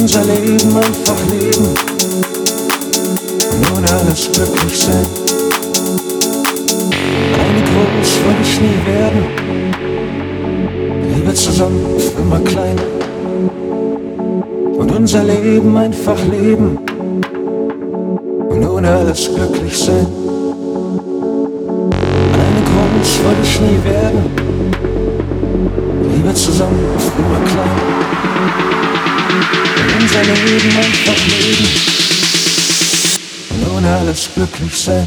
unser Leben einfach leben. Und ohne alles glücklich sein. Eine groß wollte ich nie werden, Liebe zusammen immer klein. Und unser Leben einfach leben. Und ohne alles glücklich sein. Eine groß wollte ich nie werden, Liebe zusammen immer klein hands erleben und verfliegen. Nun alles glücklich sein.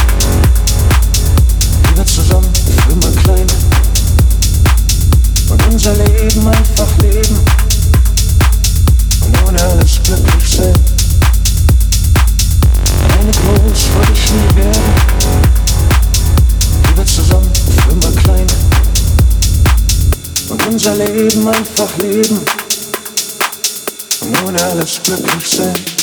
unser Leben einfach leben und alles glücklich sind.